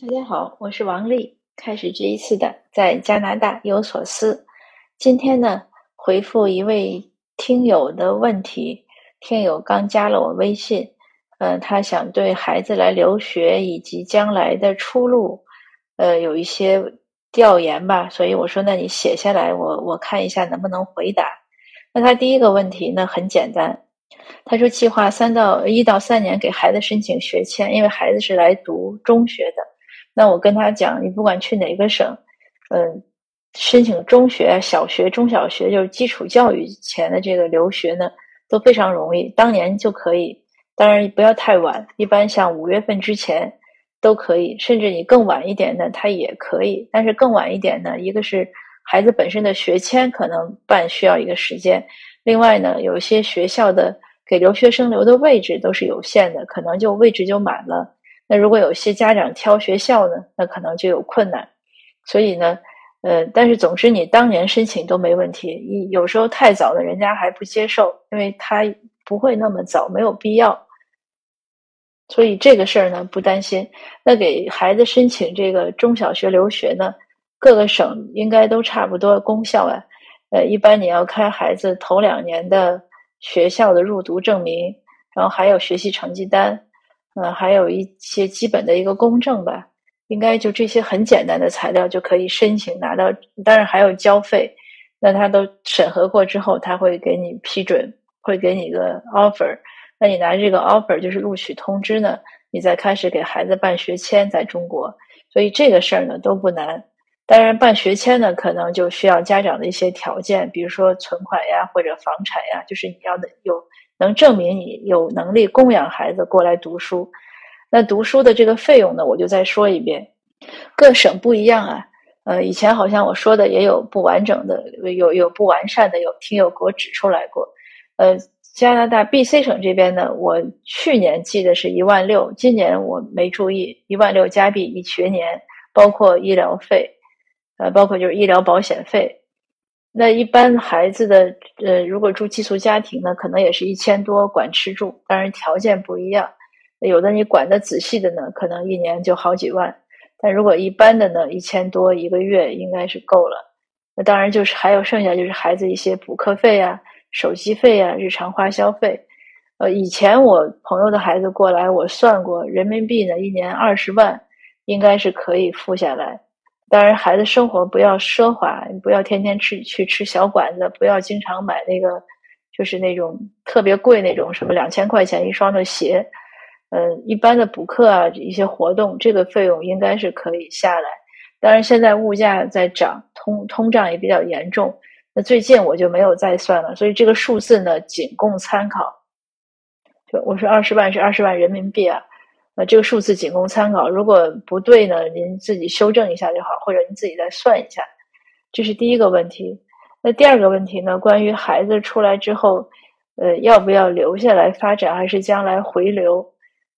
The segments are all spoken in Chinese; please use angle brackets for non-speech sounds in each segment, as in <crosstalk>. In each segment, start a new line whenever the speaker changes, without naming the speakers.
大家好，我是王丽。开始这一次的在加拿大有所思。今天呢，回复一位听友的问题。听友刚加了我微信，嗯，他想对孩子来留学以及将来的出路，呃，有一些调研吧。所以我说，那你写下来，我我看一下能不能回答。那他第一个问题呢，很简单。他说，计划三到一到三年给孩子申请学签，因为孩子是来读中学的。那我跟他讲，你不管去哪个省，嗯，申请中学、小学、中小学，就是基础教育前的这个留学呢，都非常容易，当年就可以。当然不要太晚，一般像五月份之前都可以，甚至你更晚一点呢，他也可以。但是更晚一点呢，一个是孩子本身的学签可能办需要一个时间，另外呢，有些学校的给留学生留的位置都是有限的，可能就位置就满了。那如果有些家长挑学校呢，那可能就有困难。所以呢，呃，但是总之你当年申请都没问题。你有时候太早了，人家还不接受，因为他不会那么早，没有必要。所以这个事儿呢不担心。那给孩子申请这个中小学留学呢，各个省应该都差不多功效啊。呃，一般你要开孩子头两年的学校的入读证明，然后还有学习成绩单。呃，还有一些基本的一个公证吧，应该就这些很简单的材料就可以申请拿到。当然还有交费，那他都审核过之后，他会给你批准，会给你一个 offer。那你拿这个 offer 就是录取通知呢，你再开始给孩子办学签在中国。所以这个事儿呢都不难。当然办学签呢，可能就需要家长的一些条件，比如说存款呀或者房产呀，就是你要的有。能证明你有能力供养孩子过来读书，那读书的这个费用呢？我就再说一遍，各省不一样啊。呃，以前好像我说的也有不完整的，有有不完善的，有听友给我指出来过。呃，加拿大 B.C 省这边呢，我去年记得是一万六，今年我没注意，一万六加币一学年，包括医疗费，呃，包括就是医疗保险费。那一般孩子的呃，如果住寄宿家庭呢，可能也是一千多管吃住，当然条件不一样。有的你管的仔细的呢，可能一年就好几万。但如果一般的呢，一千多一个月应该是够了。那当然就是还有剩下就是孩子一些补课费啊、手机费啊、日常花销费。呃，以前我朋友的孩子过来，我算过人民币呢，一年二十万应该是可以付下来。当然，孩子生活不要奢华，你不要天天吃去吃小馆子，不要经常买那个，就是那种特别贵那种什么两千块钱一双的鞋。嗯，一般的补课啊，一些活动，这个费用应该是可以下来。当然，现在物价在涨，通通胀也比较严重。那最近我就没有再算了，所以这个数字呢，仅供参考。就我说二十万是二十万人民币啊。这个数字仅供参考，如果不对呢，您自己修正一下就好，或者您自己再算一下。这是第一个问题。那第二个问题呢？关于孩子出来之后，呃，要不要留下来发展，还是将来回流？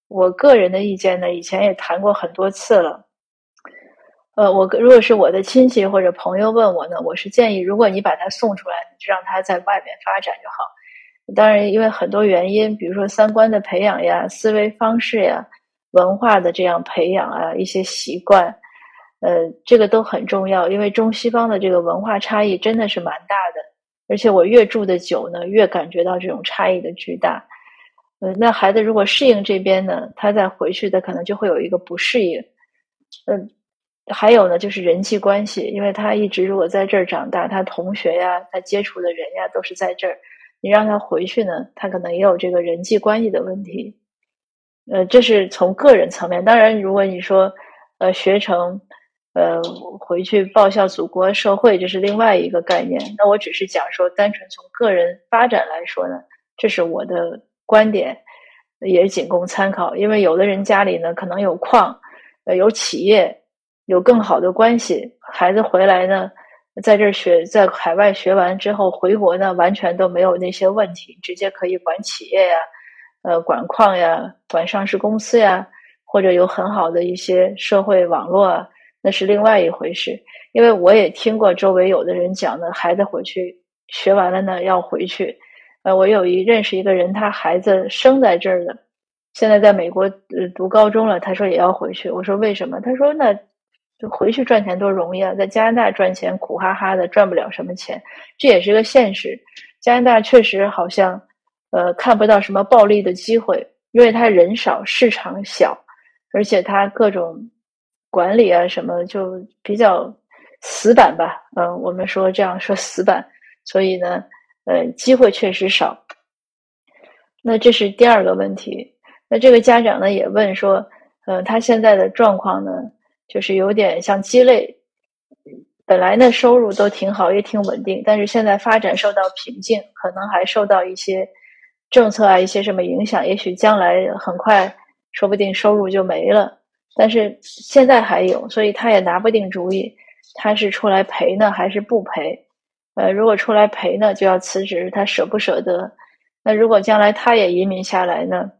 我个人的意见呢，以前也谈过很多次了。呃，我如果是我的亲戚或者朋友问我呢，我是建议，如果你把他送出来，就让他在外面发展就好。当然，因为很多原因，比如说三观的培养呀，思维方式呀。文化的这样培养啊，一些习惯，呃，这个都很重要。因为中西方的这个文化差异真的是蛮大的，而且我越住的久呢，越感觉到这种差异的巨大。呃，那孩子如果适应这边呢，他再回去的可能就会有一个不适应。嗯，还有呢，就是人际关系，因为他一直如果在这儿长大，他同学呀，他接触的人呀都是在这儿，你让他回去呢，他可能也有这个人际关系的问题。呃，这是从个人层面。当然，如果你说，呃，学成，呃，回去报效祖国社会，这是另外一个概念。那我只是讲说，单纯从个人发展来说呢，这是我的观点，也仅供参考。因为有的人家里呢，可能有矿，呃，有企业，有更好的关系，孩子回来呢，在这学，在海外学完之后回国呢，完全都没有那些问题，直接可以管企业呀。呃，管矿呀，管上市公司呀，或者有很好的一些社会网络啊，那是另外一回事。因为我也听过周围有的人讲呢，孩子回去学完了呢，要回去。呃，我有一认识一个人，他孩子生在这儿的，现在在美国读高中了，他说也要回去。我说为什么？他说那就回去赚钱多容易啊，在加拿大赚钱苦哈哈的，赚不了什么钱，这也是个现实。加拿大确实好像呃看不到什么暴利的机会，因为他人少，市场小，而且他各种管理啊什么就比较死板吧。嗯，我们说这样说死板，所以呢，呃，机会确实少。那这是第二个问题。那这个家长呢也问说，呃，他现在的状况呢，就是有点像鸡肋，本来呢收入都挺好，也挺稳定，但是现在发展受到瓶颈，可能还受到一些政策啊一些什么影响，也许将来很快，说不定收入就没了。但是现在还有，所以他也拿不定主意，他是出来赔呢还是不赔？呃，如果出来赔呢，就要辞职，他舍不舍得？那如果将来他也移民下来呢？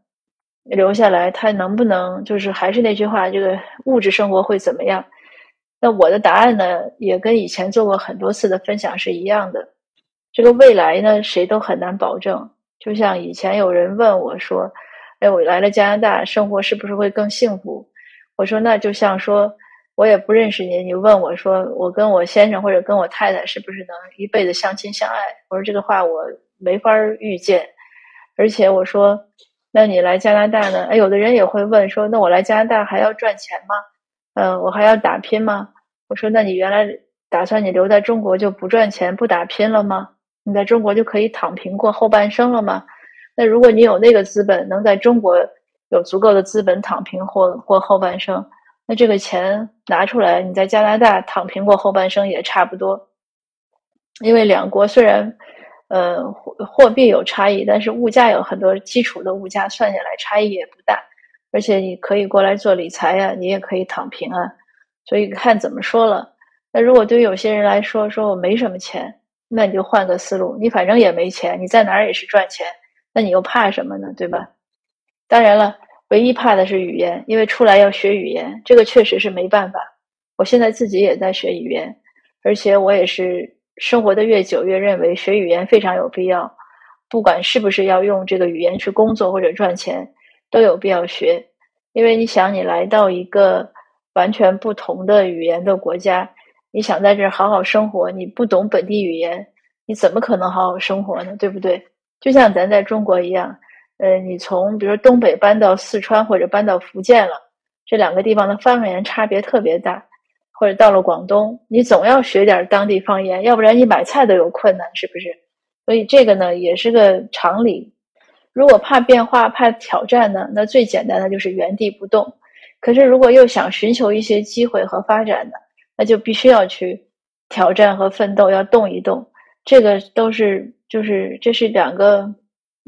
留下来，他能不能就是还是那句话，这个物质生活会怎么样？那我的答案呢，也跟以前做过很多次的分享是一样的。这个未来呢，谁都很难保证。就像以前有人问我说：“哎，我来了加拿大，生活是不是会更幸福？”我说：“那就像说，我也不认识你，你问我说，我跟我先生或者跟我太太是不是能一辈子相亲相爱？”我说这个话我没法预见，而且我说。那你来加拿大呢？哎，有的人也会问说：“那我来加拿大还要赚钱吗？嗯，我还要打拼吗？”我说：“那你原来打算你留在中国就不赚钱不打拼了吗？你在中国就可以躺平过后半生了吗？那如果你有那个资本，能在中国有足够的资本躺平或过后半生，那这个钱拿出来，你在加拿大躺平过后半生也差不多，因为两国虽然。”呃，货货币有差异，但是物价有很多基础的物价算下来差异也不大，而且你可以过来做理财呀，你也可以躺平啊，所以看怎么说了。那如果对于有些人来说，说我没什么钱，那你就换个思路，你反正也没钱，你在哪儿也是赚钱，那你又怕什么呢？对吧？当然了，唯一怕的是语言，因为出来要学语言，这个确实是没办法。我现在自己也在学语言，而且我也是。生活的越久，越认为学语言非常有必要。不管是不是要用这个语言去工作或者赚钱，都有必要学。因为你想，你来到一个完全不同的语言的国家，你想在这儿好好生活，你不懂本地语言，你怎么可能好好生活呢？对不对？就像咱在中国一样，呃，你从比如说东北搬到四川或者搬到福建了，这两个地方的方言差别特别大。或者到了广东，你总要学点当地方言，要不然你买菜都有困难，是不是？所以这个呢也是个常理。如果怕变化、怕挑战呢，那最简单的就是原地不动。可是如果又想寻求一些机会和发展呢，那就必须要去挑战和奋斗，要动一动。这个都是就是这是两个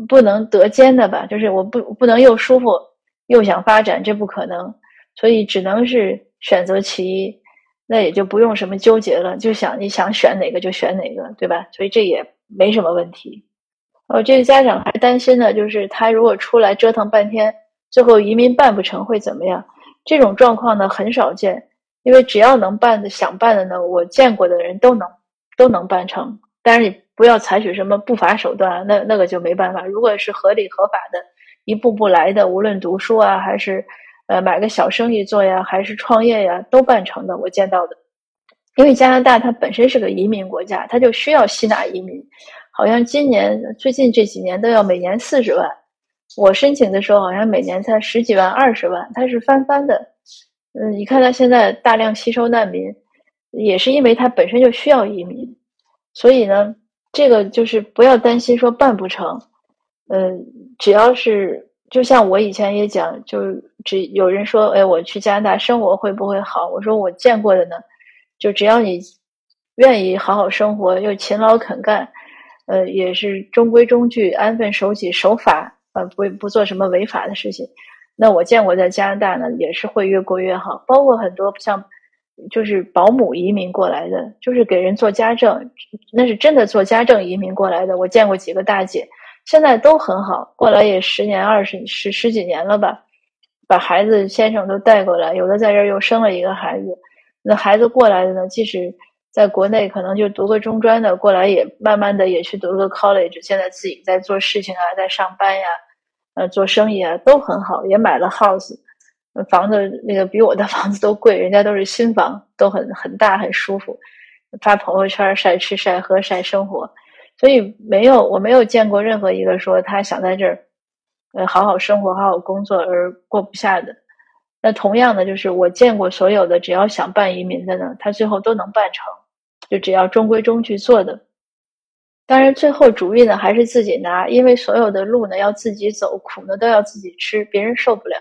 不能得兼的吧？就是我不不能又舒服又想发展，这不可能。所以只能是选择其一。那也就不用什么纠结了，就想你想选哪个就选哪个，对吧？所以这也没什么问题。哦，这个家长还担心呢，就是他如果出来折腾半天，最后移民办不成会怎么样？这种状况呢很少见，因为只要能办的、想办的呢，我见过的人都能都能办成。但是你不要采取什么不法手段，那那个就没办法。如果是合理合法的，一步步来的，无论读书啊还是。呃，买个小生意做呀，还是创业呀，都办成的。我见到的，因为加拿大它本身是个移民国家，它就需要吸纳移民。好像今年最近这几年都要每年四十万，我申请的时候好像每年才十几万、二十万，它是翻番的。嗯，你看他现在大量吸收难民，也是因为他本身就需要移民。所以呢，这个就是不要担心说办不成。嗯，只要是。就像我以前也讲，就只有人说，哎，我去加拿大生活会不会好？我说我见过的呢，就只要你愿意好好生活，又勤劳肯干，呃，也是中规中矩、安分守己、守法，呃，不不做什么违法的事情。那我见过在加拿大呢，也是会越过越好。包括很多像就是保姆移民过来的，就是给人做家政，那是真的做家政移民过来的。我见过几个大姐。现在都很好，过来也十年、二十、十十几年了吧，把孩子先生都带过来，有的在这儿又生了一个孩子。那孩子过来的呢，即使在国内可能就读个中专的，过来也慢慢的也去读个 college，现在自己在做事情啊，在上班呀，呃，做生意啊都很好，也买了 house，房子那个比我的 <laughs> 房子都贵，人家都是新房，都很很大很舒服，发朋友圈晒吃晒喝晒生活，所以没有我没有见过任何一个说他想在这儿，呃，好好生活好好工作而过不下的。那同样的，就是我见过所有的只要想办移民的呢，他最后都能办成，就只要中规中矩做的。当然，最后主意呢还是自己拿，因为所有的路呢要自己走，苦呢都要自己吃，别人受不了，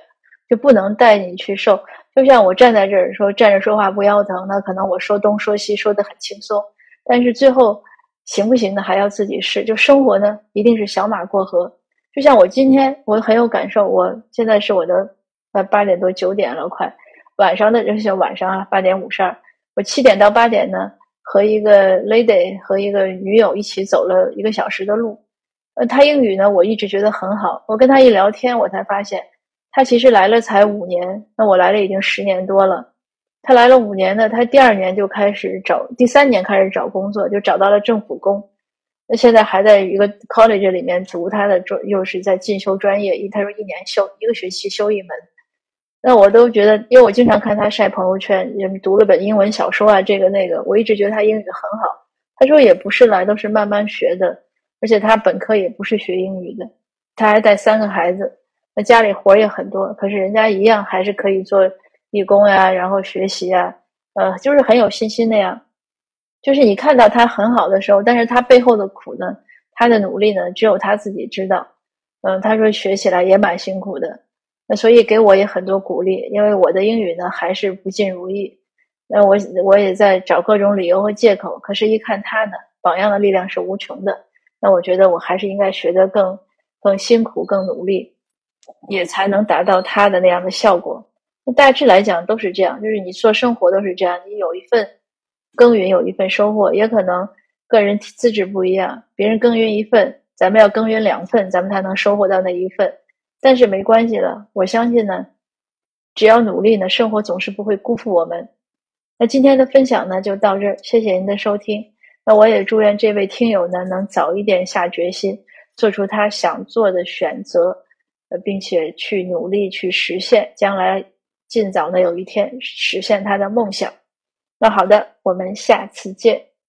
就不能带你去受。就像我站在这儿说站着说话不腰疼，那可能我说东说西说的很轻松，但是最后行不行呢还要自己试。就生活呢一定是小马过河。就像我今天我很有感受，我现在是我的呃八点多九点了，快晚上的就是晚上啊八点五十二，我七点到八点呢。和一个 lady 和一个女友一起走了一个小时的路，呃，他英语呢，我一直觉得很好。我跟他一聊天，我才发现他其实来了才五年，那我来了已经十年多了。他来了五年呢，他第二年就开始找，第三年开始找工作，就找到了政府工。那现在还在一个 college 里面读他的专，又是在进修专业。他说一年修一个学期修一门。那我都觉得，因为我经常看他晒朋友圈，也读了本英文小说啊，这个那个，我一直觉得他英语很好。他说也不是来，都是慢慢学的，而且他本科也不是学英语的，他还带三个孩子，那家里活也很多，可是人家一样还是可以做义工呀，然后学习啊，呃，就是很有信心那样。就是你看到他很好的时候，但是他背后的苦呢，他的努力呢，只有他自己知道。嗯，他说学起来也蛮辛苦的。那所以给我也很多鼓励，因为我的英语呢还是不尽如意。那我我也在找各种理由和借口，可是，一看他呢，榜样的力量是无穷的。那我觉得我还是应该学得更更辛苦、更努力，也才能达到他的那样的效果。那大致来讲都是这样，就是你做生活都是这样，你有一份耕耘，有一份收获，也可能个人资质不一样，别人耕耘一份，咱们要耕耘两份，咱们才能收获到那一份。但是没关系了，我相信呢，只要努力呢，生活总是不会辜负我们。那今天的分享呢就到这儿，谢谢您的收听。那我也祝愿这位听友呢能早一点下决心，做出他想做的选择，呃，并且去努力去实现，将来尽早的有一天实现他的梦想。那好的，我们下次见。